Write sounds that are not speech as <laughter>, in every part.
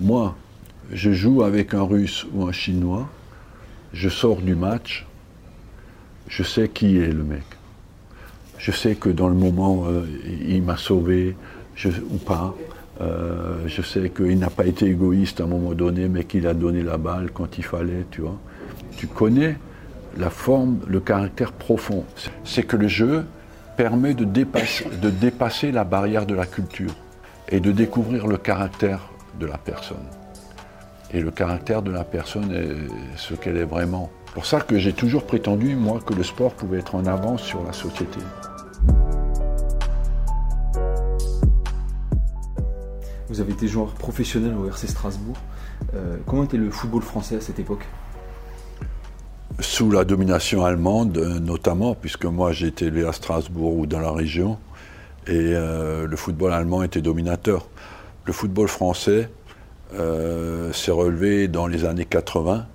Moi, je joue avec un Russe ou un Chinois, je sors du match, je sais qui est le mec. Je sais que dans le moment, euh, il m'a sauvé ou pas. Euh, je sais qu'il n'a pas été égoïste à un moment donné, mais qu'il a donné la balle quand il fallait, tu vois. Tu connais la forme, le caractère profond. C'est que le jeu permet de dépasser, de dépasser la barrière de la culture et de découvrir le caractère de la personne. Et le caractère de la personne est ce qu'elle est vraiment. C'est pour ça que j'ai toujours prétendu, moi, que le sport pouvait être en avance sur la société. Vous avez été joueur professionnel au RC Strasbourg. Euh, comment était le football français à cette époque? Sous la domination allemande, euh, notamment, puisque moi j'ai été élevé à Strasbourg ou dans la région, et euh, le football allemand était dominateur. Le football français s'est relevé dans les années 80,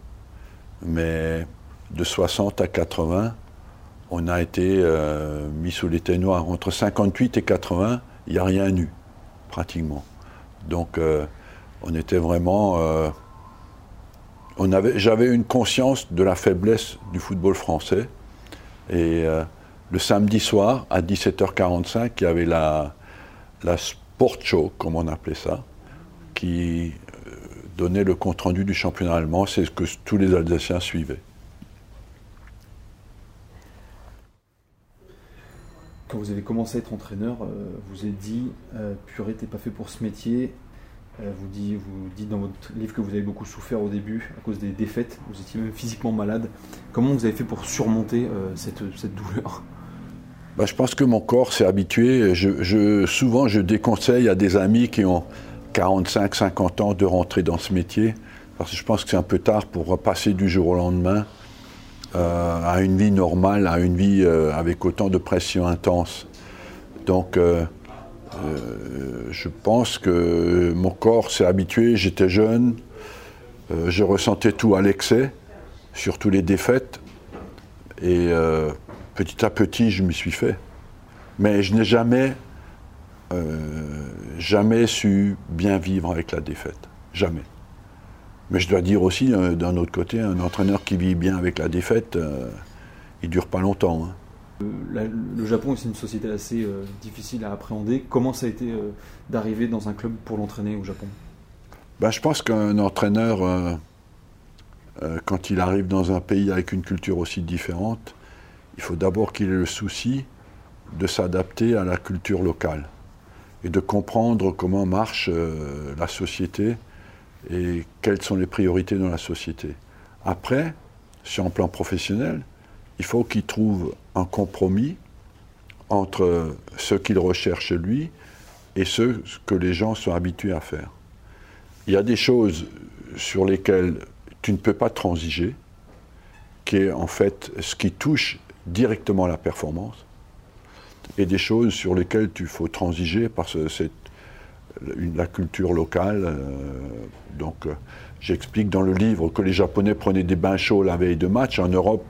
mais de 60 à 80, on a été mis sous les noirs. Entre 58 et 80, il n'y a rien eu, pratiquement. Donc, euh, on était vraiment. Euh, j'avais une conscience de la faiblesse du football français. Et euh, le samedi soir, à 17h45, il y avait la, la Sport Show, comme on appelait ça, qui donnait le compte-rendu du championnat allemand. C'est ce que tous les Alsaciens suivaient. quand vous avez commencé à être entraîneur, euh, vous êtes dit, euh, purée, t'es pas fait pour ce métier. Euh, vous dites dans votre livre que vous avez beaucoup souffert au début à cause des défaites. Vous étiez même physiquement malade. Comment vous avez fait pour surmonter cette, douleur? Bah, Je pense que mon corps s'est habitué. Souvent, je déconseille à des amis qui ont 45, 50 ans de rentrer dans ce métier. Parce que je pense que c'est un peu tard pour repasser du jour au lendemain. Euh, à une vie normale, à une vie euh, avec autant de pression intense. Donc, euh, je pense que mon corps s'est habitué, j'étais jeune, je ressentais tout à l'excès, surtout les défaites, et petit à petit, je m'y suis fait. Mais je n'ai jamais, jamais su bien vivre avec la défaite. Jamais. Mais je dois dire aussi, euh, d'un autre côté, un entraîneur qui vit bien avec la défaite, euh, il dure pas longtemps. Hein. Euh, le Japon, c'est une société assez difficile à appréhender. Comment ça a été d'arriver dans un club pour l'entraîner au Japon? Ben, Je pense qu'un entraîneur, quand il arrive dans un pays avec une culture aussi différente, il faut d'abord qu'il ait le souci de s'adapter à la culture locale et de comprendre comment marche la société et quelles sont les priorités dans la société. Après, sur un plan professionnel, il faut qu'il trouve un compromis entre ce qu'il recherche lui et ce que les gens sont habitués à faire. Il y a des choses sur lesquelles tu ne peux pas transiger, qui est en fait ce qui touche directement la performance, et des choses sur lesquelles tu faut transiger parce que c'est la culture locale. Euh, donc, euh, j'explique dans le livre que les Japonais prenaient des bains chauds la veille de match. En Europe,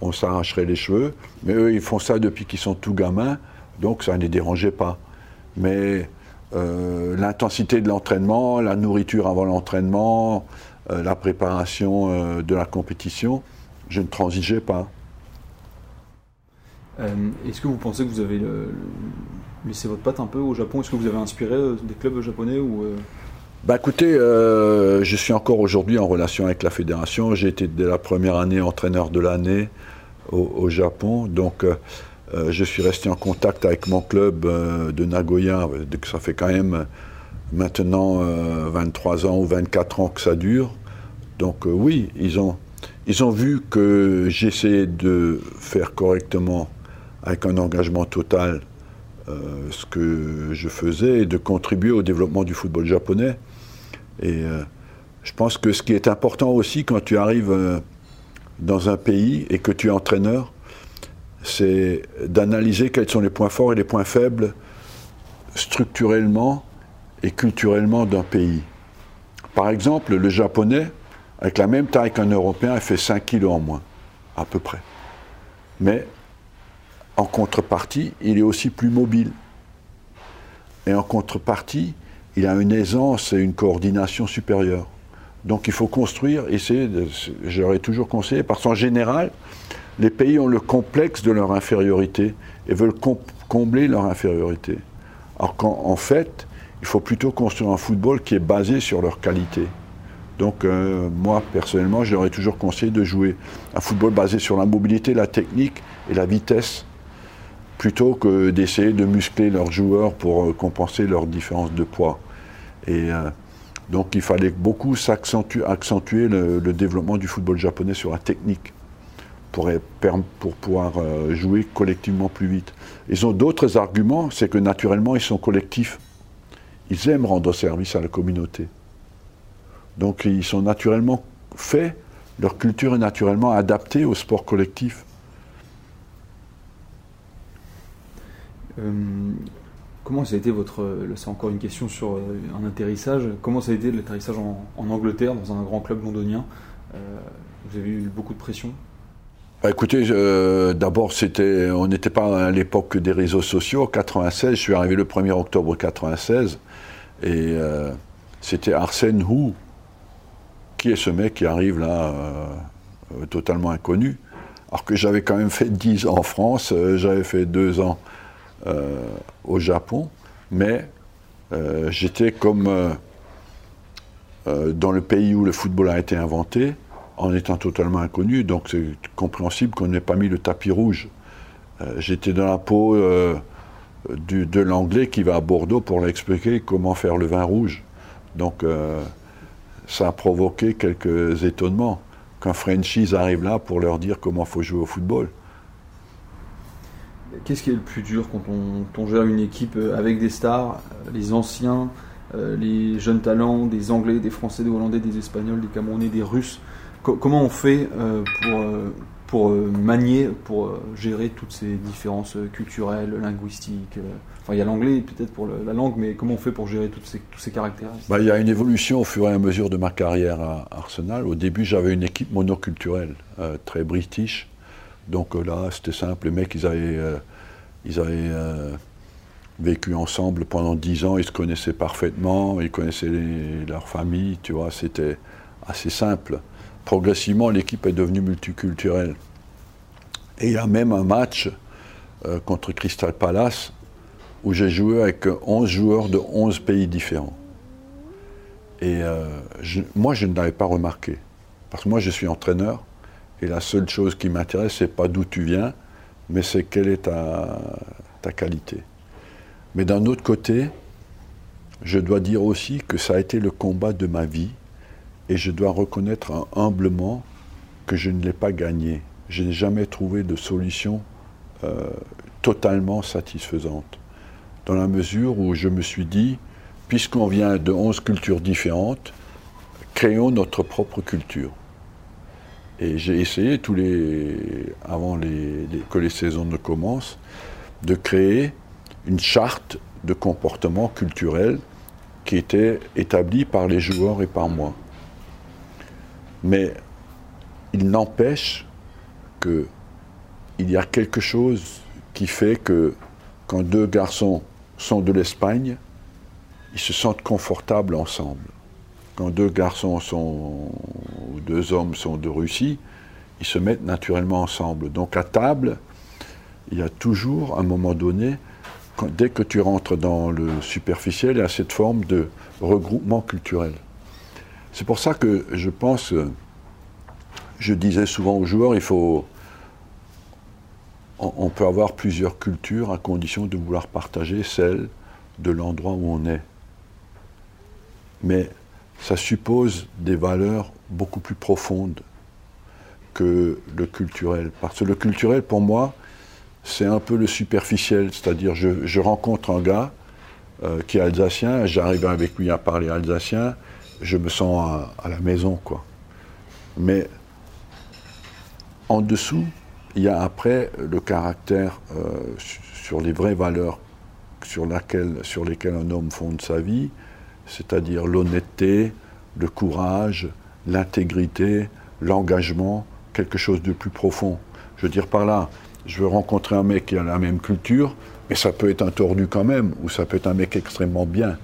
on s'arracherait les cheveux. Mais eux, ils font ça depuis qu'ils sont tout gamins. Donc, ça ne les dérangeait pas. Mais euh, l'intensité de l'entraînement, la nourriture avant l'entraînement, la préparation de la compétition, je ne transigeais pas. Est-ce que vous pensez que vous avez le, laissé votre patte un peu au Japon? Est-ce que vous avez inspiré euh, des clubs japonais ou euh? bah écoutez, euh, je suis encore aujourd'hui en relation avec la fédération. J'ai été dès la première année entraîneur de l'année au, Japon. Donc je suis resté en contact avec mon club de Nagoya. Ça fait quand même maintenant 23 ans ou 24 ans que ça dure. Donc oui, ils ont, ils ont vu que j'essayais de faire correctement avec un engagement total euh, ce que je faisais et de contribuer au développement du football japonais. Et euh, je pense que ce qui est important aussi quand tu arrives euh, dans un pays et que tu es entraîneur, c'est d'analyser quels sont les points forts et les points faibles structurellement et culturellement d'un pays. Par exemple, le japonais, avec la même taille qu'un Européen, il fait 5 kilos en moins, à peu près. Mais en contrepartie, il est aussi plus mobile. Et en contrepartie, il a une aisance et une coordination supérieure. Donc il faut construire, essayer, j'aurais toujours conseillé, parce qu'en général, les pays ont le complexe de leur infériorité et veulent combler leur infériorité. Alors qu'en fait, il faut plutôt construire un football qui est basé sur leur qualité. Donc euh, moi, personnellement, j'aurais toujours conseillé de jouer un football basé sur la mobilité, la technique et la vitesse, plutôt que d'essayer de muscler leurs joueurs pour euh, compenser leur différence de poids. Et euh, donc il fallait beaucoup accentuer le, développement du football japonais sur la technique pour, pour pouvoir jouer collectivement plus vite. Ils ont d'autres arguments, c'est que naturellement ils sont collectifs. Ils aiment rendre service à la communauté. Donc ils sont naturellement faits, leur culture est naturellement adaptée au sport collectif. Comment ça a été votre. C'est encore une question sur euh, un atterrissage. Comment ça a été l'atterrissage en, Angleterre, dans un grand club londonien euh, Vous avez eu beaucoup de pression bah, écoutez, d'abord, c'était, on n'était pas à l'époque des réseaux sociaux. En 96, je suis arrivé le 1er octobre 96, et c'était Arsène Hou qui est ce mec qui arrive là, euh, euh, totalement inconnu Alors que j'avais quand même fait 10 ans en France, euh, j'avais fait 2 ans au Japon, mais j'étais comme dans le pays où le football a été inventé, en étant totalement inconnu, donc c'est compréhensible qu'on n'ait pas mis le tapis rouge. j'étais dans la peau de l'anglais qui va à Bordeaux pour l'expliquer comment faire le vin rouge. Donc ça a provoqué quelques étonnements qu'un franchise arrive là pour leur dire comment il faut jouer au football. Qu'est-ce qui est le plus dur quand on, gère une équipe euh, avec des stars, euh, les anciens, euh, les jeunes talents, des Anglais, des Français, des Hollandais, des Espagnols, des Camerounais, des Russes? Comment on fait pour, pour manier, pour gérer toutes ces différences culturelles, linguistiques Enfin, il y a l'anglais peut-être pour la langue, mais comment on fait pour gérer toutes ces, tous ces bah, Il y a une évolution au fur et à mesure de ma carrière à Arsenal. Au début, j'avais une équipe monoculturelle, très british. Donc euh, là, c'était simple. Les mecs, ils avaient, euh, avaient vécu ensemble pendant dix ans, ils se connaissaient parfaitement, ils connaissaient leur famille, tu vois, c'était assez simple. Progressivement, l'équipe est devenue multiculturelle. Et il y a même un match contre Crystal Palace où j'ai joué avec 11 joueurs de 11 pays différents. Et euh, moi, je ne l'avais pas remarqué. Parce que moi, je suis entraîneur, et la seule chose qui m'intéresse, c'est pas d'où tu viens, mais c'est quelle est ta, ta qualité. Mais d'un autre côté, je dois dire aussi que ça a été le combat de ma vie, et je dois reconnaître humblement que je ne l'ai pas gagné. Je n'ai jamais trouvé de solution euh, totalement satisfaisante dans la mesure où je me suis dit, puisqu'on vient de 11 cultures différentes, créons notre propre culture. Et j'ai essayé, tous les, avant que les saisons ne commencent, de créer une charte de comportement culturel qui était établie par les joueurs et par moi. Mais il n'empêche qu'il y a quelque chose qui fait que quand deux garçons sont de l'Espagne, ils se sentent confortables ensemble. Quand deux garçons sont, ou deux hommes sont de Russie, ils se mettent naturellement ensemble. Donc à table, il y a toujours, à un moment donné, dès que tu rentres dans le superficiel, il y a cette forme de regroupement culturel. C'est pour ça que je pense, je disais souvent aux joueurs, il faut on peut avoir plusieurs cultures à condition de vouloir partager celle de l'endroit où on est. Mais ça suppose des valeurs beaucoup plus profondes que le culturel. Parce que le culturel, pour moi, c'est un peu le superficiel. C'est-à-dire, je, rencontre un gars euh, qui est alsacien, j'arrive avec lui à parler alsacien, je me sens à, la maison, quoi. Mais en dessous, il y a après le caractère euh, sur les vraies valeurs sur, sur lesquelles un homme fonde sa vie, c'est-à-dire l'honnêteté, le courage, l'intégrité, l'engagement, quelque chose de plus profond. Je veux dire par là, je veux rencontrer un mec qui a la même culture, mais ça peut être un tordu quand même, ou ça peut être un mec extrêmement bien.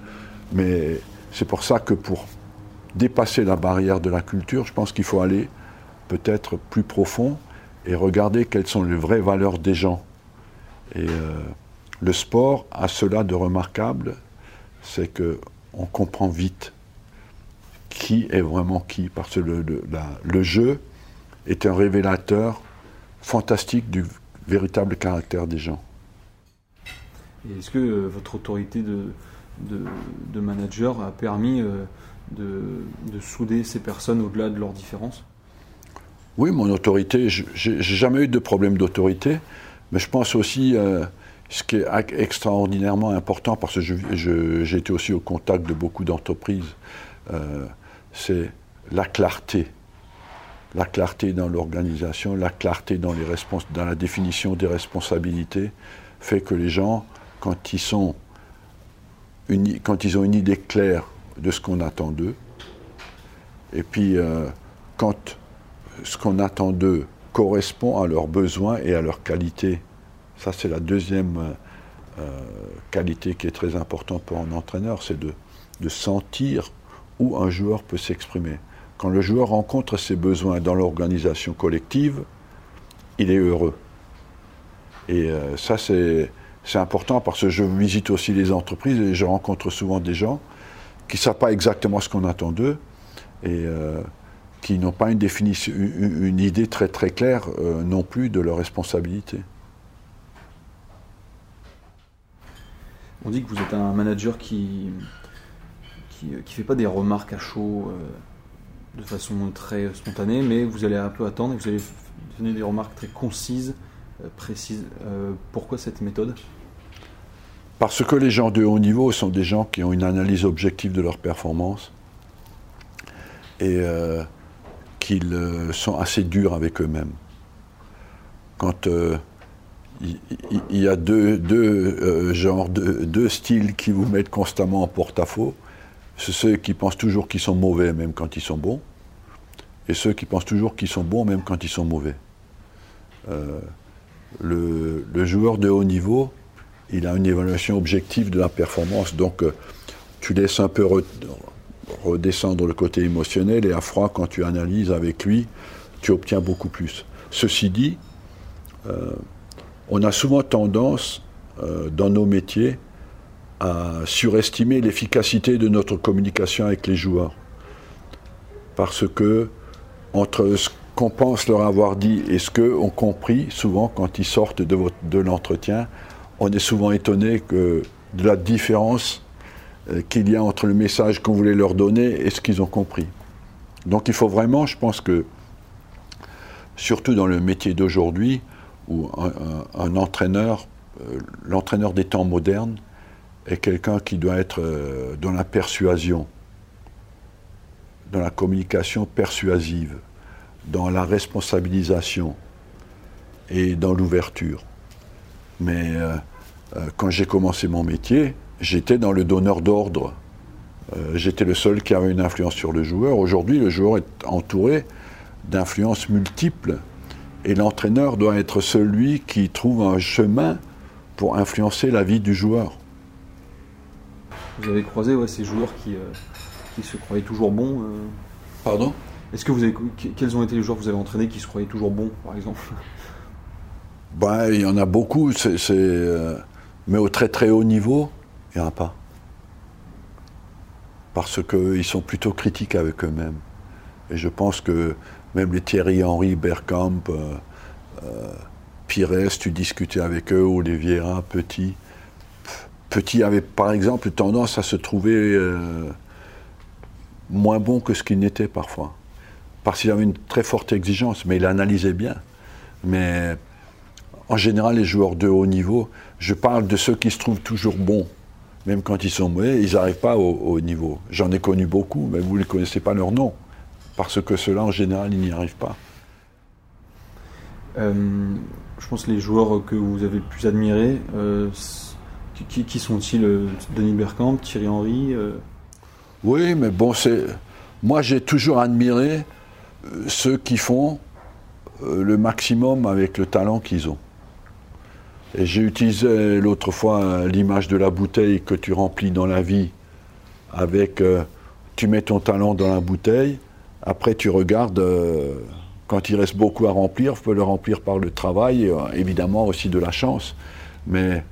Mais c'est pour ça que pour dépasser la barrière de la culture, je pense qu'il faut aller peut-être plus profond et regarder quelles sont les vraies valeurs des gens. Et euh, le sport a cela de remarquable, c'est que on comprend vite qui est vraiment qui, parce que le, le jeu est un révélateur fantastique du véritable caractère des gens. Est-ce que euh, votre autorité de, de, manager a permis euh, de, de, souder ces personnes au-delà de leurs différences? Oui, mon autorité, j'ai jamais eu de problème d'autorité, mais je pense aussi, euh, ce qui est extraordinairement important, parce que j'ai été aussi au contact de beaucoup d'entreprises, c'est la clarté. La clarté dans l'organisation, la clarté dans, la définition des responsabilités, fait que les gens, quand ils, sont quand ils ont une idée claire de ce qu'on attend d'eux, et puis euh, quand ce qu'on attend d'eux correspond à leurs besoins et à leurs qualités, ça c'est la deuxième euh, euh, qualité qui est très importante pour un entraîneur, c'est de sentir où un joueur peut s'exprimer. Quand le joueur rencontre ses besoins dans l'organisation collective, il est heureux. Et euh, ça, c'est, important parce que je visite aussi les entreprises et je rencontre souvent des gens qui ne savent pas exactement ce qu'on attend d'eux et euh, qui n'ont pas une, définition, une, idée très très claire euh, non plus de leurs responsabilités. On dit que vous êtes un manager qui qui ne fait pas des remarques à chaud de façon très spontanée, mais vous allez un peu attendre et vous allez donner des remarques très concises, euh, précises. Euh, pourquoi cette méthode? Parce que les gens de haut niveau sont des gens qui ont une analyse objective de leur performance et euh, qu'ils sont assez durs avec eux-mêmes. Quand il y, a deux, deux genres, deux, styles qui vous mettent constamment en porte-à-faux, c'est ceux qui pensent toujours qu'ils sont mauvais même quand ils sont bons, et ceux qui pensent toujours qu'ils sont bons même quand ils sont mauvais. Euh, le, joueur de haut niveau, il a une évaluation objective de la performance, donc euh, tu laisses un peu redescendre le côté émotionnel et à froid, quand tu analyses avec lui, tu obtiens beaucoup plus. Ceci dit, euh, on a souvent tendance, dans nos métiers, à surestimer l'efficacité de notre communication avec les joueurs. Parce que entre ce qu'on pense leur avoir dit et ce qu'eux ont compris, souvent quand ils sortent de, l'entretien, on est souvent étonné que de la différence euh, qu'il y a entre le message qu'on voulait leur donner et ce qu'ils ont compris. Donc il faut vraiment, je pense que, surtout dans le métier d'aujourd'hui, où un, entraîneur, euh, l'entraîneur des temps modernes, est quelqu'un qui doit être euh, dans la persuasion, dans la communication persuasive, dans la responsabilisation et dans l'ouverture. Mais euh, euh, quand j'ai commencé mon métier, j'étais dans le donneur d'ordre. j'étais le seul qui avait une influence sur le joueur. Aujourd'hui, le joueur est entouré d'influences multiples et l'entraîneur doit être celui qui trouve un chemin pour influencer la vie du joueur. Vous avez croisé ces joueurs qui, euh, qui, se croyaient toujours bons euh Pardon? Est-ce que vous avez, quels ont été les joueurs que vous avez entraînés qui se croyaient toujours bons, par exemple? Ben, Il y en a beaucoup, c'est, euh, mais au très très haut niveau, il n'y en a pas. Parce qu'ils sont plutôt critiques avec eux-mêmes. Et je pense que même les Thierry Henry, Bergkamp, Pires, tu discutais avec eux, Oliviera, Petit, Petit avait par exemple tendance à se trouver euh, moins bon que ce qu'il n'était parfois. Parce qu'il avait une très forte exigence, mais il analysait bien. Mais en général, les joueurs de haut niveau, je parle de ceux qui se trouvent toujours bons, même quand ils sont mauvais, ils n'arrivent pas au, haut niveau. J'en ai connu beaucoup, mais vous ne connaissez pas leur nom, parce que ceux-là, en général, ils n'y arrivent pas. Euh, je pense que les joueurs que vous avez plus admirés, euh, qui, sont-ils euh, Denis Bergkamp, Thierry Henry euh Oui, mais bon, c'est. Moi, j'ai toujours admiré euh, ceux qui font le maximum avec le talent qu'ils ont. Et j'ai utilisé l'autre fois l'image de la bouteille que tu remplis dans la vie avec tu mets ton talent dans la bouteille, après tu regardes quand il reste beaucoup à remplir, il faut le remplir par le travail évidemment aussi de la chance. Mais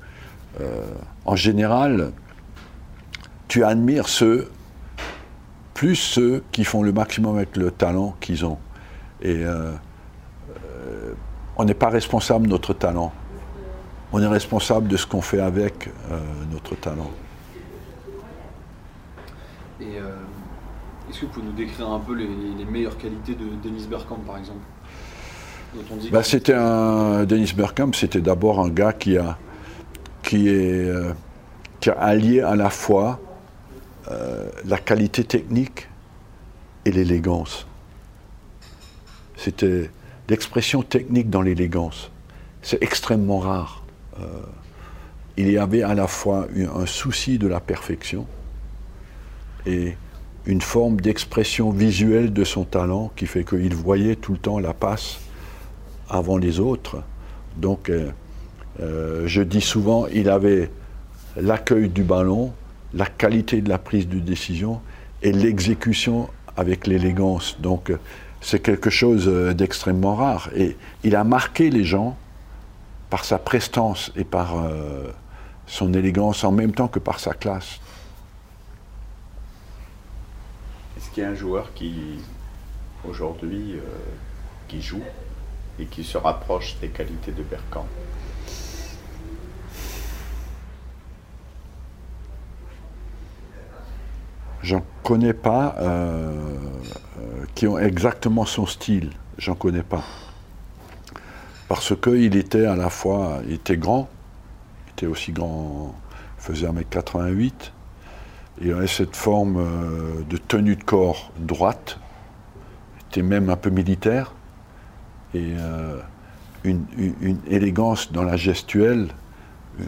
en général, tu admires ceux, plus ceux qui font le maximum avec le talent qu'ils ont. Et euh, euh, on n'est pas responsable de notre talent. On est responsable de ce qu'on fait avec euh, notre talent. Et est-ce que vous pouvez nous décrire un peu les, meilleures qualités de Dennis Bergkamp, par exemple bah, C'était un Dennis Bergkamp, c'était d'abord un gars qui a qui est qui a allié à la fois la qualité technique et l'élégance. C'était l'expression technique dans l'élégance. C'est extrêmement rare. Euh, il y avait à la fois un souci de la perfection et une forme d'expression visuelle de son talent qui fait qu'il voyait tout le temps la passe avant les autres. Donc, euh, euh, je dis souvent, il avait l'accueil du ballon, la qualité de la prise de décision et l'exécution avec l'élégance. Donc, c'est quelque chose euh, d'extrêmement rare. Et il a marqué les gens par sa prestance et par euh, son élégance en même temps que par sa classe. Est-ce qu'il y a un joueur qui, aujourd'hui, euh, qui joue et qui se rapproche des qualités de Bergkamp? J'en connais pas euh, euh, qui ont exactement son style. J'en connais pas. Parce qu'il était à la fois, il était grand, il était aussi grand, il faisait 1m88, il avait cette forme euh, de tenue de corps droite, il était même un peu militaire, et une, une, élégance dans la gestuelle,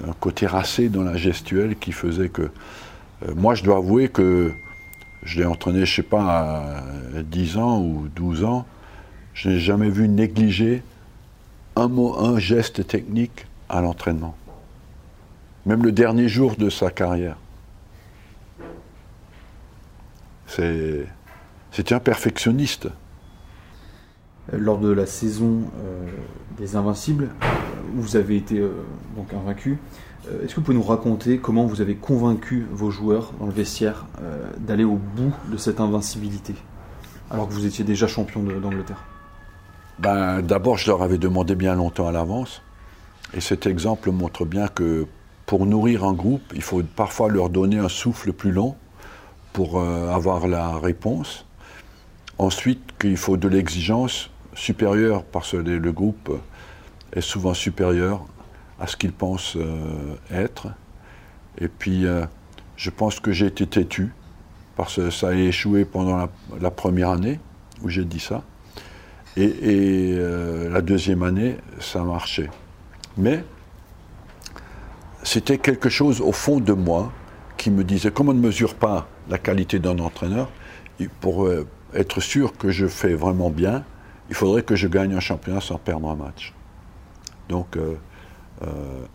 un côté racé dans la gestuelle qui faisait que moi, je dois avouer que je l'ai entraîné, je ne sais pas, à 10 ans ou 12 ans. Je n'ai jamais vu négliger un mot, un geste technique à l'entraînement. Même le dernier jour de sa carrière. C'était un perfectionniste. Lors de la saison euh, des Invincibles, vous avez été euh, donc invaincu. Euh, est-ce que vous pouvez nous raconter comment vous avez convaincu vos joueurs dans le vestiaire euh, d'aller au bout de cette invincibilité, alors que vous étiez déjà champion d'Angleterre? Ben, D'abord, je leur avais demandé bien longtemps à l'avance. Et cet exemple montre bien que pour nourrir un groupe, il faut parfois leur donner un souffle plus long pour euh, avoir la réponse. Ensuite, qu'il faut de l'exigence supérieure parce que le groupe est souvent supérieur à ce qu'ils pensent euh, être. Et puis, euh, je pense que j'ai été têtu, parce que ça a échoué pendant la, première année où j'ai dit ça. Et, euh, la deuxième année, ça a marché. Mais c'était quelque chose au fond de moi qui me disait, comme on ne mesure pas la qualité d'un entraîneur, pour être sûr que je fais vraiment bien, il faudrait que je gagne un championnat sans perdre un match. Donc,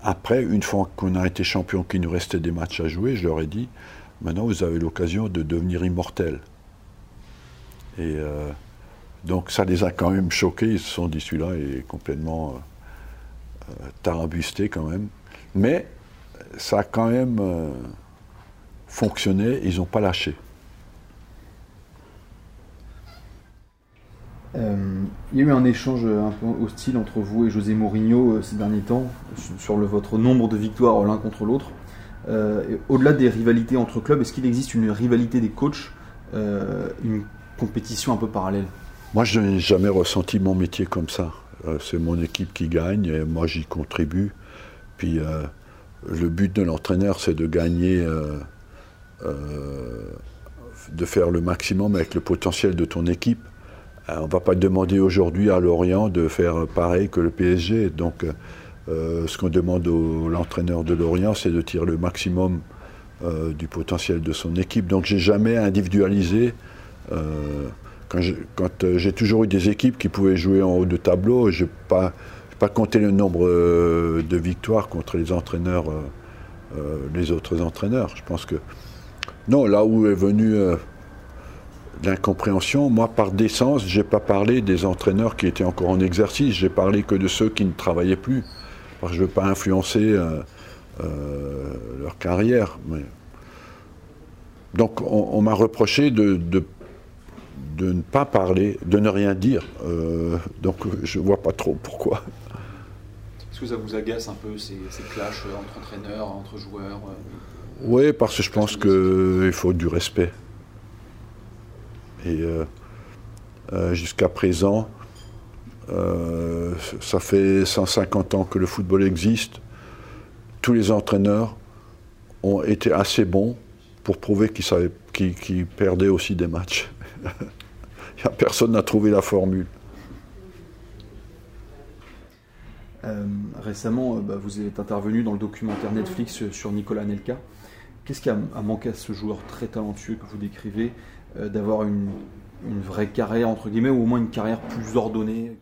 après, une fois qu'on a été champion, qu'il nous restait des matchs à jouer, je leur ai dit, maintenant vous avez l'occasion de devenir immortel. Et euh, donc ça les a quand même choqués, ils se sont dit celui-là est complètement euh, tarabusté quand même. Mais ça a quand même fonctionné, ils n'ont pas lâché. Il y a eu un échange un peu hostile entre vous et José Mourinho euh, ces derniers temps sur votre nombre de victoires l'un contre l'autre. Euh, au-delà des rivalités entre clubs, est-ce qu'il existe une rivalité des coachs, une compétition un peu parallèle? Moi, je n'ai jamais ressenti mon métier comme ça. c'est mon équipe qui gagne et moi j'y contribue. Puis le but de l'entraîneur, c'est de gagner, de faire le maximum avec le potentiel de ton équipe. Euh, on ne va pas demander aujourd'hui à Lorient de faire pareil que le PSG. Donc, euh, ce qu'on demande à l'entraîneur de Lorient, c'est de tirer le maximum euh, du potentiel de son équipe. Donc, j'ai jamais individualisé. quand j'ai toujours eu des équipes qui pouvaient jouer en haut de tableau, je n'ai pas, pas compté le nombre de victoires contre les entraîneurs, les autres entraîneurs. Je pense que Non, là où est venue euh, l'incompréhension, moi par décence, j'ai pas parlé des entraîneurs qui étaient encore en exercice, j'ai parlé que de ceux qui ne travaillaient plus. Parce que je ne veux pas influencer euh, euh, leur carrière. Donc on, m'a reproché de, de, ne pas parler, de ne rien dire. donc je ne vois pas trop pourquoi. Est-ce que ça vous agace un peu ces, ces clashs entre entraîneurs, entre joueurs oui, parce que je pense qu'il faut du respect. Et euh, euh, jusqu'à présent, euh, ça fait 150 ans que le football existe. Tous les entraîneurs ont été assez bons pour prouver qu'ils perdaient aussi des matchs. <laughs> Personne n'a trouvé la formule. récemment, bah, vous êtes intervenu dans le documentaire Netflix sur Nicolas Nelka. Qu'est-ce qui a, manqué à ce joueur très talentueux que vous décrivez euh, d'avoir une, vraie carrière, entre guillemets, ou au moins une carrière plus ordonnée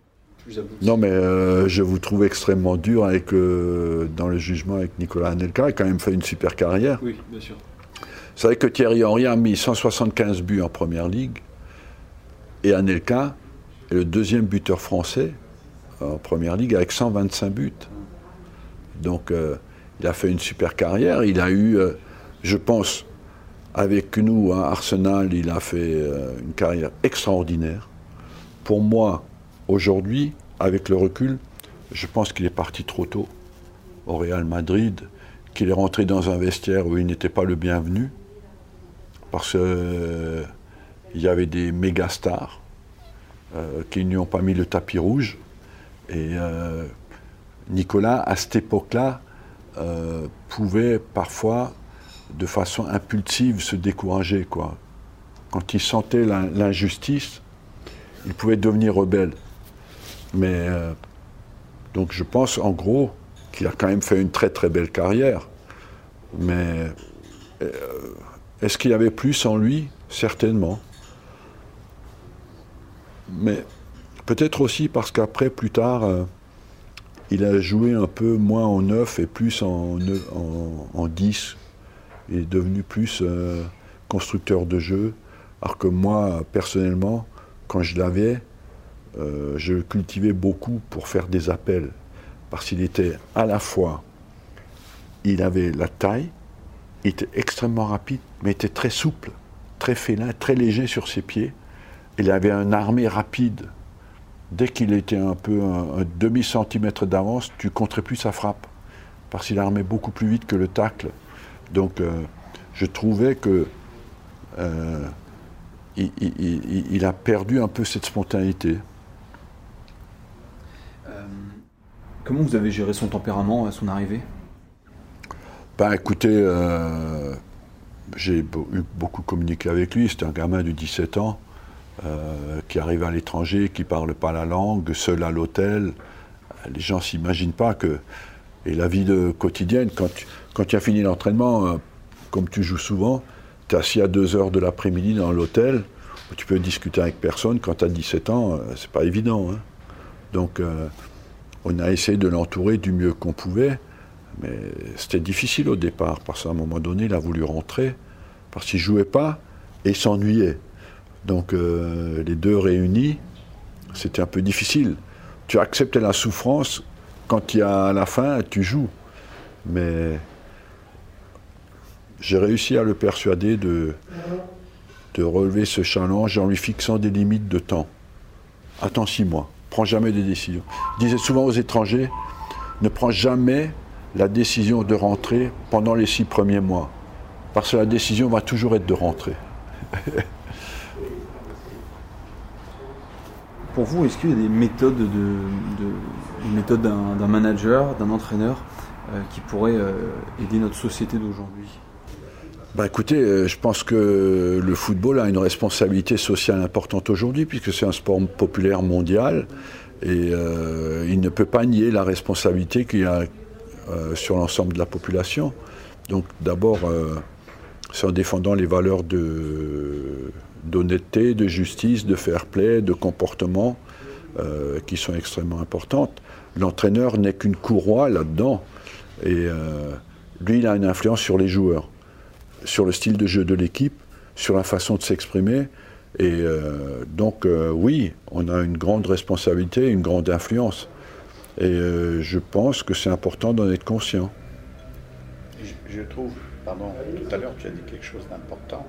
plus aboutie? Non, mais euh, je vous trouve extrêmement dur avec, euh, dans le jugement avec Nicolas Anelka. Il a quand même fait une super carrière. Oui, bien sûr. Vous savez que Thierry Henry a mis 175 buts en première ligue. Et Anelka est le deuxième buteur français en première ligue avec 125 buts. Donc, il a fait une super carrière. Il a eu je pense, avec nous, à Arsenal, il a fait euh, une carrière extraordinaire. Pour moi, aujourd'hui, avec le recul, je pense qu'il est parti trop tôt au Real Madrid, qu'il est rentré dans un vestiaire où il n'était pas le bienvenu, parce qu'il euh, y avait des méga stars euh, qui n'y ont pas mis le tapis rouge. Et Nicolas, à cette époque-là, pouvait parfois de façon impulsive se décourager. Quoi. Quand il sentait l'injustice, il pouvait devenir rebelle. Mais euh, donc je pense en gros qu'il a quand même fait une très très belle carrière. Mais euh, est-ce qu'il y avait plus en lui? Certainement. Mais peut-être aussi parce qu'après, plus tard, euh, il a joué un peu moins en neuf et plus en, en, en 10 est devenu plus euh, constructeur de jeux, alors que moi, personnellement, quand je l'avais, euh, je le cultivais beaucoup pour faire des appels, parce qu'il était à la fois, il avait la taille, il était extrêmement rapide, mais était très souple, très félin, très léger sur ses pieds. Il avait un armée rapide. Dès qu'il était un peu un, demi-centimètre d'avance, tu compterais plus sa frappe, parce qu'il armait beaucoup plus vite que le tacle. Donc, euh, je trouvais que euh, il, a perdu un peu cette spontanéité. Euh, comment vous avez géré son tempérament à son arrivée? Ben, écoutez, j'ai eu beaucoup communiqué avec lui. C'était un gamin de 17 ans qui arrive à l'étranger, qui ne parle pas la langue, seul à l'hôtel. Les gens ne s'imaginent pas que. Et la vie de quotidienne, quand quand tu as fini l'entraînement, euh, comme tu joues souvent, tu es assis à 2 heures de l'après-midi dans l'hôtel, tu peux discuter avec personne. Quand tu as 17 ans, euh, c'est pas évident. Hein. Donc, euh, on a essayé de l'entourer du mieux qu'on pouvait, mais c'était difficile au départ, parce qu'à un moment donné, il a voulu rentrer, parce qu'il jouait pas et il s'ennuyait. Donc, les deux réunis, c'était un peu difficile. Tu acceptes la souffrance quand il y a la fin, tu joues. Mais j'ai réussi à le persuader de, de relever ce challenge en lui fixant des limites de temps. Attends six mois, prends jamais des décisions. Je disais souvent aux étrangers, ne prends jamais la décision de rentrer pendant les six premiers mois, parce que la décision va toujours être de rentrer. <laughs> Pour vous, est-ce qu'il y a des méthodes de, méthodes d'un manager, d'un entraîneur, euh, qui pourraient euh, aider notre société d'aujourd'hui? Bah écoutez, euh, je pense que le football a une responsabilité sociale importante aujourd'hui, puisque c'est un sport populaire mondial, et euh, il ne peut pas nier la responsabilité qu'il a euh, sur l'ensemble de la population. Donc d'abord, c'est en défendant les valeurs d'honnêteté, de, justice, de fair play, de comportement, qui sont extrêmement importantes. L'entraîneur n'est qu'une courroie là-dedans, et lui, il a une influence sur les joueurs. Sur le style de jeu de l'équipe, sur la façon de s'exprimer. Et euh, donc, euh, oui, on a une grande responsabilité, une grande influence. Et euh, je pense que c'est important d'en être conscient. Je, trouve, pardon, tout à l'heure tu as dit quelque chose d'important.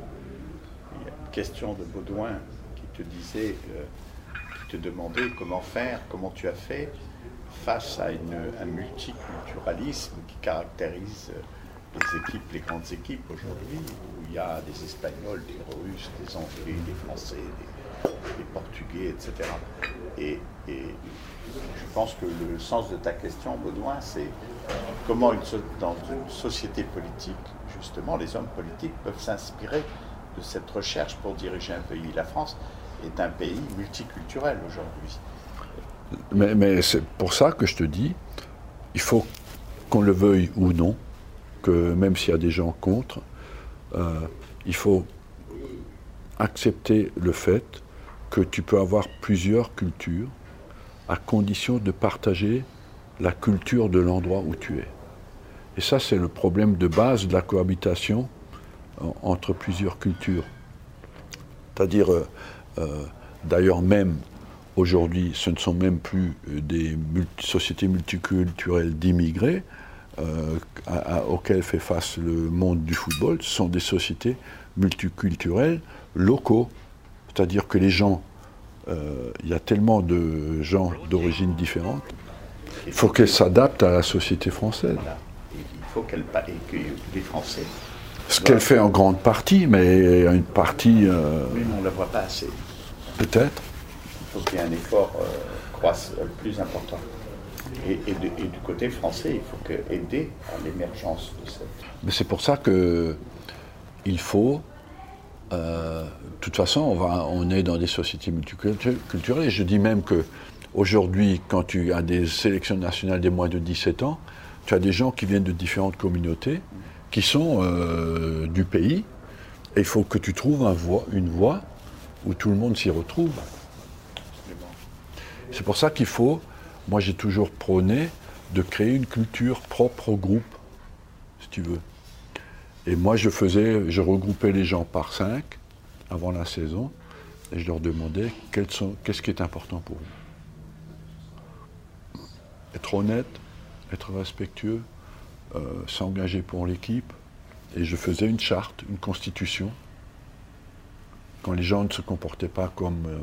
Il y a une question de Baudouin qui te disait, qui te demandait comment faire, comment tu as fait face à un multiculturalisme qui caractérise les équipes, les grandes équipes aujourd'hui, où il y a des Espagnols, des Russes, des Anglais, des Français, des, Portugais, etc. Et, je pense que le sens de ta question, Baudouin, c'est comment dans une société politique, justement, les hommes politiques peuvent s'inspirer de cette recherche pour diriger un pays. La France est un pays multiculturel aujourd'hui. Mais c'est pour ça que je te dis, il faut qu'on le veuille ou non, que même s'il y a des gens contre, euh, il faut accepter le fait que tu peux avoir plusieurs cultures à condition de partager la culture de l'endroit où tu es. Et ça, c'est le problème de base de la cohabitation en- entre plusieurs cultures. C'est-à-dire, euh, euh, d'ailleurs même aujourd'hui, ce ne sont même plus euh, des sociétés multiculturelles d'immigrés euh, à- à- auxquelles fait face le monde du football, ce sont des sociétés multiculturelles locaux. C'est-à-dire que les gens, euh, il y a tellement de gens d'origine différentes, il faut qu'elles s'adaptent à la société française. Voilà. Il faut qu'elle que les Français. Ce qu'elle fait en grande partie, mais une partie euh, Oui, mais on ne la voit pas assez. peut-être. Il faut qu'il y ait un effort euh, plus important. Et, et de- et du côté français, il faut que, aider à l'émergence de cette. Mais c'est pour ça que il faut. euh, de toute façon, on, va, on est dans des sociétés multiculturelles. Et je dis même que aujourd'hui, quand tu as des sélections nationales des moins de 17 ans, tu as des gens qui viennent de différentes communautés, qui sont euh, du pays. Et il faut que tu trouves un voie- une voie où tout le monde s'y retrouve. C'est pour ça qu'il faut, moi j'ai toujours prôné de créer une culture propre au groupe, si tu veux. Et moi je faisais, je regroupais les gens par cinq avant la saison et je leur demandais qu'est-ce qui est important pour vous. Être honnête, être respectueux, euh, s'engager pour l'équipe. Et je faisais une charte, une constitution. Quand les gens ne se comportaient pas comme euh,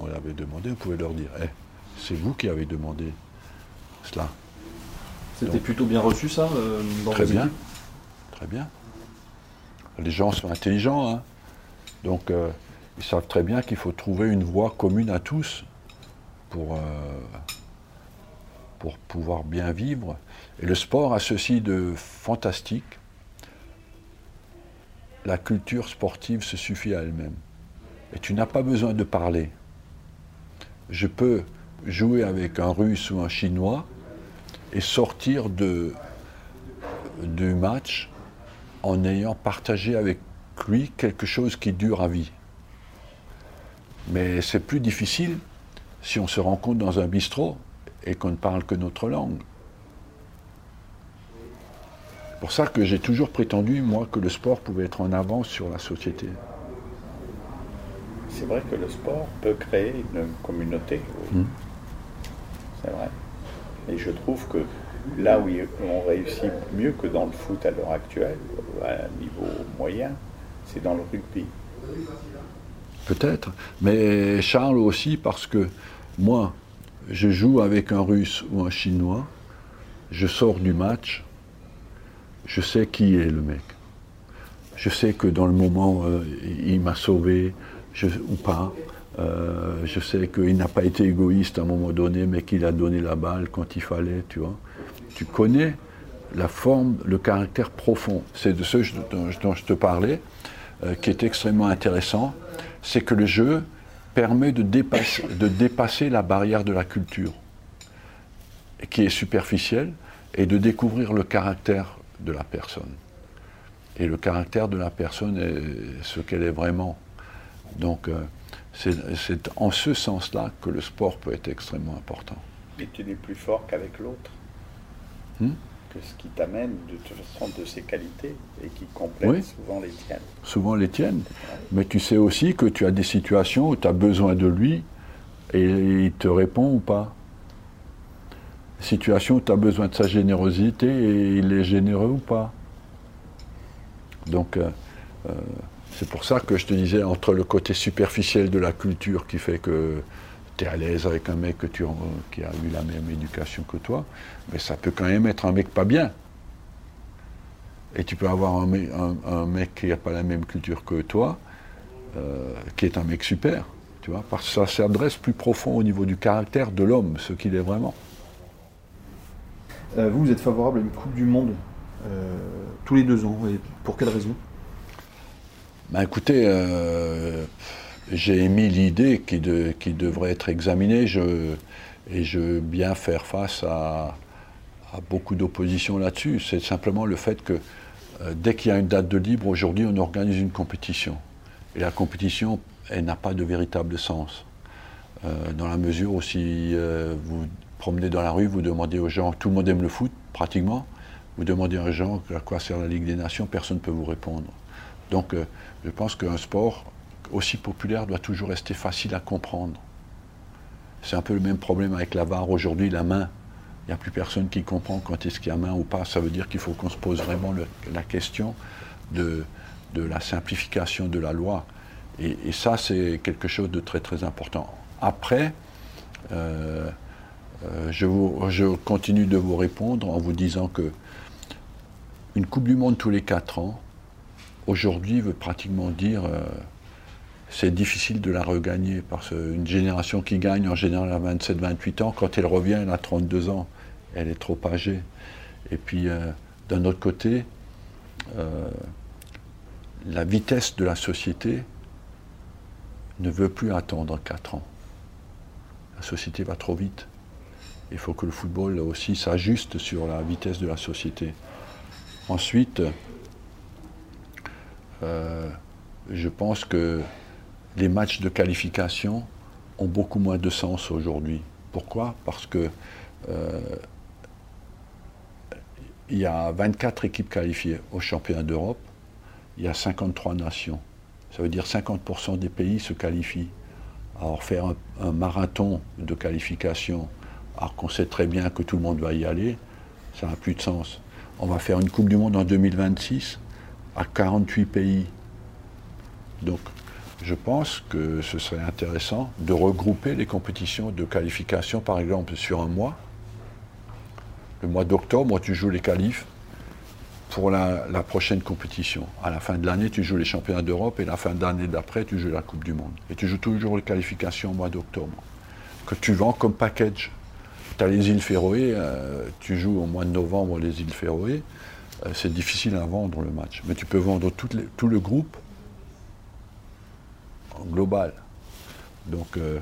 on l'avait demandé, on pouvait leur dire Eh, c'est vous qui avez demandé cela. C'était plutôt bien reçu ça euh, dans Très bien. Très bien. Les gens sont intelligents, hein. donc euh, ils savent très bien qu'il faut trouver une voie commune à tous pour, euh, pour pouvoir bien vivre. Et le sport a ceci de fantastique. La culture sportive se suffit à elle-même. Et tu n'as pas besoin de parler. Je peux jouer avec un russe ou un chinois et sortir de, du match en ayant partagé avec lui quelque chose qui dure à vie. Mais c'est plus difficile si on se rencontre dans un bistrot et qu'on ne parle que notre langue. C'est pour ça que j'ai toujours prétendu, moi, que le sport pouvait être en avance sur la société. C'est vrai que le sport peut créer une communauté. C'est vrai. Et je trouve que là où on réussit mieux que dans le foot à l'heure actuelle, à un niveau moyen, c'est dans le rugby. Peut-être. Mais Charles aussi, parce que moi, je joue avec un Russe ou un Chinois, je sors du match, je sais qui est le mec. Je sais que dans le moment, euh, il m'a sauvé ou pas. Euh, je sais qu'il n'a pas été égoïste à un moment donné, mais qu'il a donné la balle quand il fallait, tu vois. Tu connais la forme, le caractère profond. C'est de ce dont, je te parlais, euh, qui est extrêmement intéressant. C'est que le jeu permet de dépasser, de dépasser la barrière de la culture, qui est superficielle, et de découvrir le caractère de la personne. Et le caractère de la personne est ce qu'elle est vraiment. Donc, euh, c'est en ce sens-là que le sport peut être extrêmement important. Et tu n'es plus fort qu'avec l'autre. Hmm? Que ce qui t'amène de toute façon de ses qualités et qui complète souvent les tiennes. Souvent les tiennes. Mais tu sais aussi que tu as des situations où tu as besoin de lui et il te répond ou pas. Situation où tu as besoin de sa générosité et il est généreux ou pas. Donc, euh, euh, c'est pour ça que je te disais, entre le côté superficiel de la culture qui fait que tu es à l'aise avec un mec qui a eu la même éducation que toi, mais ça peut quand même être un mec pas bien. Et tu peux avoir un, mec, qui n'a pas la même culture que toi, euh, qui est un mec super, tu vois, parce que ça s'adresse plus profond au niveau du caractère de l'homme, ce qu'il est vraiment. vous, vous êtes favorable à une Coupe du Monde tous les deux ans, et pour quelle raison? Ben écoutez, euh, j'ai émis l'idée qui, devrait être examinée et je veux bien faire face à, beaucoup d'opposition là-dessus. C'est simplement le fait que euh, dès qu'il y a une date de libre, aujourd'hui, on organise une compétition. Et la compétition, elle n'a pas de véritable sens. Euh, dans la mesure où si vous promenez dans la rue, vous demandez aux gens, tout le monde aime le foot, pratiquement, vous demandez aux gens à quoi sert la Ligue des Nations, personne ne peut vous répondre. Donc euh, je pense qu'un sport aussi populaire doit toujours rester facile à comprendre. C'est un peu le même problème avec la VAR aujourd'hui, la main. Il n'y a plus personne qui comprend quand est-ce qu'il y a main ou pas. Ça veut dire qu'il faut qu'on se pose vraiment la question de, la simplification de la loi. Et, ça, c'est quelque chose de très très important. Après, euh, euh, je, je, continue de vous répondre en vous disant que une Coupe du Monde tous les 4 ans, aujourd'hui veut pratiquement dire euh, c'est difficile de la regagner parce qu'une génération qui gagne en général à 27-28 ans, quand elle revient, elle a 32 ans, elle est trop âgée. Et puis euh, d'un autre côté, euh, la vitesse de la société ne veut plus attendre 4 ans. La société va trop vite. Il faut que le football aussi s'ajuste sur la vitesse de la société. Ensuite, euh, je pense que les matchs de qualification ont beaucoup moins de sens aujourd'hui. Pourquoi? Parce que euh, il y a 24 équipes qualifiées au championnat d'Europe, il y a 53 nations. Ça veut dire 50% des pays se qualifient. Alors faire un, marathon de qualification, alors qu'on sait très bien que tout le monde va y aller, ça n'a plus de sens. On va faire une Coupe du Monde en 2026 à 48 pays. Donc, je pense que ce serait intéressant de regrouper les compétitions de qualification, par exemple, sur un mois. Le mois d'octobre, tu joues les qualifs pour la, prochaine compétition. À la fin de l'année, tu joues les championnats d'Europe et la fin d'année d'après, tu joues la Coupe du Monde. Et tu joues toujours les qualifications au mois d'octobre, que tu vends comme package. Tu as les îles Féroé, euh, tu joues au mois de novembre les îles Féroé, c'est difficile à vendre le match. Mais tu peux vendre tout le groupe en global. Donc euh,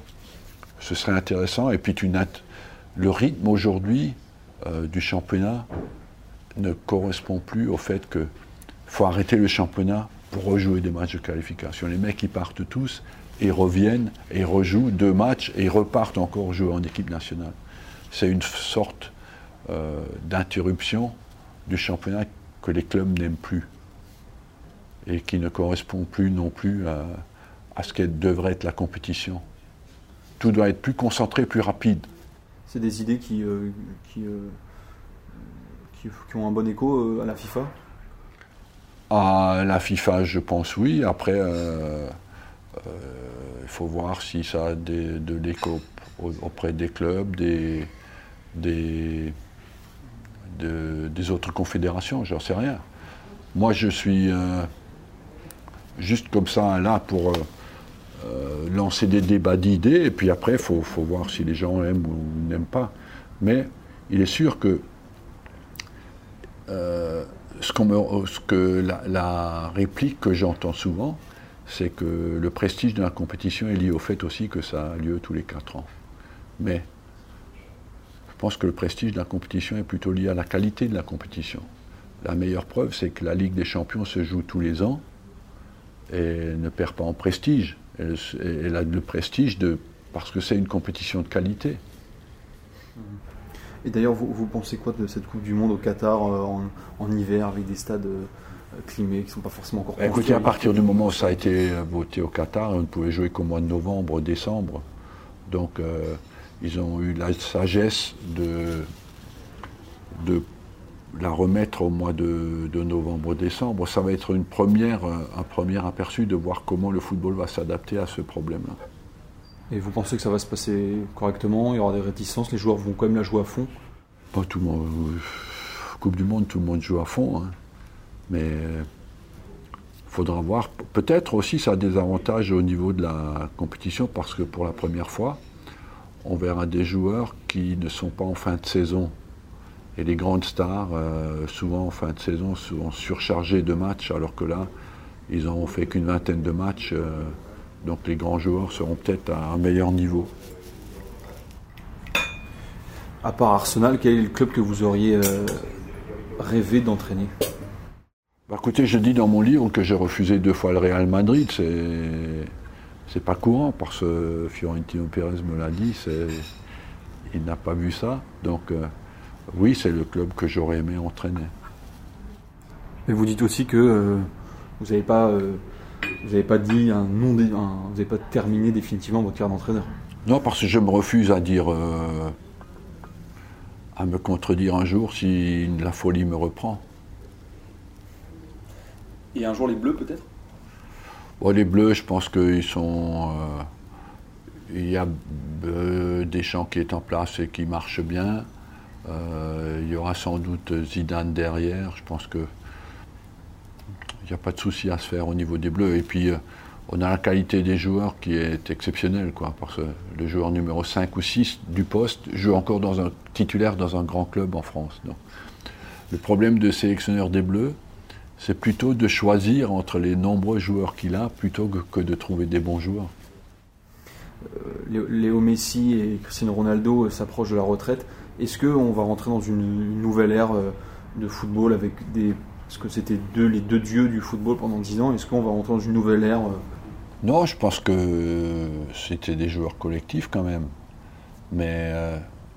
ce serait intéressant. Et puis tu le rythme aujourd'hui euh, du championnat ne correspond plus au fait que faut arrêter le championnat pour rejouer des matchs de qualification. Les mecs, ils partent tous et reviennent et rejouent deux matchs et repartent encore jouer en équipe nationale. C'est une sorte d'interruption du championnat que les clubs n'aiment plus et qui ne correspond plus non plus à, ce qu'elle devrait être la compétition. Tout doit être plus concentré, plus rapide. C'est des idées qui, euh, euh, qui, qui, ont un bon écho euh, à la FIFA? À la FIFA, je pense oui. Après, il faut voir si ça a de l'écho auprès des clubs, des, des, des autres confédérations, j'en sais rien. Moi, je suis euh, juste comme ça là pour euh, euh, lancer des débats d'idées, et puis après, il faut, voir si les gens aiment ou n'aiment pas. Mais il est sûr que, ce, que la, la réplique que j'entends souvent, c'est que le prestige de la compétition est lié au fait aussi que ça a lieu tous les quatre ans. Mais pense que le prestige de la compétition est plutôt lié à la qualité de la compétition. La meilleure preuve, c'est que la Ligue des Champions se joue tous les ans et ne perd pas en prestige. Elle, a le prestige de, parce que c'est une compétition de qualité. Et d'ailleurs, vous, pensez quoi de cette Coupe du Monde au Qatar en, hiver avec des stades climés qui ne sont pas forcément encore bah, Écoutez, à partir du moment où ça a été voté au Qatar, on ne pouvait jouer qu'au mois de novembre, décembre. Donc, ils ont eu la sagesse de, de la remettre au mois de, novembre-décembre. Ça va être une première, un premier aperçu de voir comment le football va s'adapter à ce problème-là. Et vous pensez que ça va se passer correctement? Il y aura des réticences? Les joueurs vont quand même la jouer à fond? Pas tout le monde. Coupe du Monde, tout le monde joue à fond. Hein. Mais il faudra voir. Peut-être aussi ça a des avantages au niveau de la compétition parce que pour la première fois, on verra des joueurs qui ne sont pas en fin de saison. Et les grandes stars, euh, souvent en fin de saison, sont surchargés de matchs, alors que là, ils n'ont fait qu'une vingtaine de matchs. Euh, donc les grands joueurs seront peut-être à un meilleur niveau. À part Arsenal, quel est le club que vous auriez euh, rêvé d'entraîner? Bah, Écoutez, je dis dans mon livre que j'ai refusé deux fois le Real Madrid. C'est c'est pas courant parce que Fiorentino Pérez me l'a dit, il n'a pas vu ça. Donc euh, oui, c'est le club que j'aurais aimé entraîner. Mais vous dites aussi que euh, vous n'avez pas, euh, vous pas dit un nom, vous n'avez pas terminé définitivement votre carrière d'entraîneur. Non, parce que je me refuse à dire, à me contredire un jour si la folie me reprend. Et un jour les Bleus peut-être? Les Bleus, je pense qu'ils sont. Euh, il y a euh, des champs qui est en place et qui marchent bien. Euh, il y aura sans doute Zidane derrière. Je pense que il n'y a pas de souci à se faire au niveau des Bleus. Et puis, on a la qualité des joueurs qui est exceptionnelle, quoi, parce que le joueur numéro 5 ou 6 du poste joue encore dans un titulaire dans un grand club en France. le problème de sélectionneur des Bleus, c'est plutôt de choisir entre les nombreux joueurs qu'il a plutôt que, de trouver des bons joueurs. Euh, Léo Messi et Cristiano Ronaldo euh, s'approchent de la retraite. Est-ce qu'on va rentrer dans une, nouvelle ère euh, de football avec des. Parce que c'était deux, les deux dieux du football pendant 10 ans. Est-ce qu'on va rentrer dans une nouvelle ère Non, je pense que c'était des joueurs collectifs quand même. Mais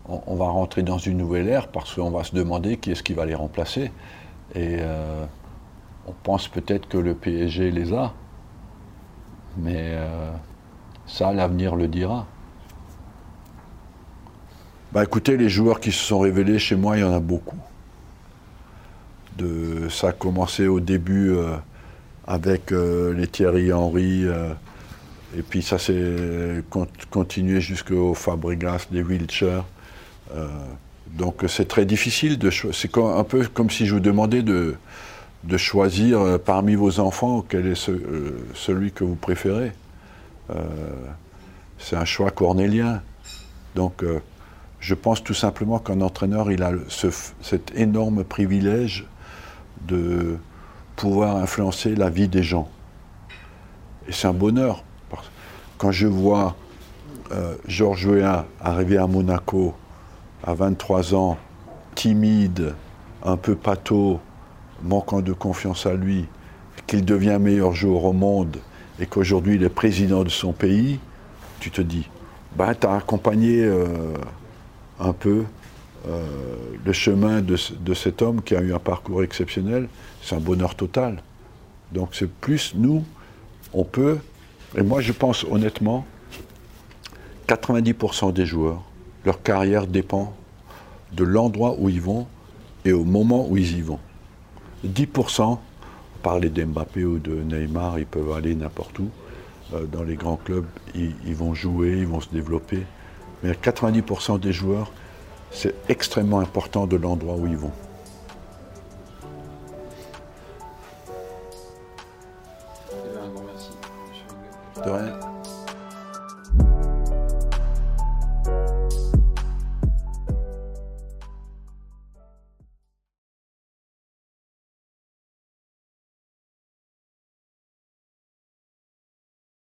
on, va rentrer dans une nouvelle ère parce qu'on va se demander qui est-ce qui va les remplacer. Et on pense peut-être que le PSG les a, mais euh, ça, l'avenir le dira. Bah écoutez, les joueurs qui se sont révélés chez moi, il y en a beaucoup. De, ça a commencé au début euh, avec euh, les Thierry Henry, et puis ça s'est continué jusqu'au Fabregas, des Wiltshire. donc c'est très difficile de C'est un peu comme si je vous demandais de, de choisir euh, parmi vos enfants quel est euh, celui que vous préférez. Euh, c'est un choix cornélien. Donc, je pense tout simplement qu'un entraîneur, il a cet énorme privilège de pouvoir influencer la vie des gens. Et c'est un bonheur. Quand je vois Georges Weah arriver à Monaco à 23 ans, timide, un peu pâteau, manquant de confiance à lui, qu'il devient meilleur joueur au monde et qu'aujourd'hui il est président de son pays, tu te dis, ben, tu as accompagné euh, un peu euh, le chemin de, de, cet homme qui a eu un parcours exceptionnel, c'est un bonheur total. Donc c'est plus nous, on peut, et moi je pense honnêtement, 90% des joueurs, leur carrière dépend de l'endroit où ils vont et au moment où ils y vont. 10%, parler d'Mbappé ou de Neymar, ils peuvent aller n'importe où. Euh, dans les grands clubs, ils, vont jouer, ils vont se développer. Mais 90% des joueurs, c'est extrêmement important de l'endroit où ils vont. De rien.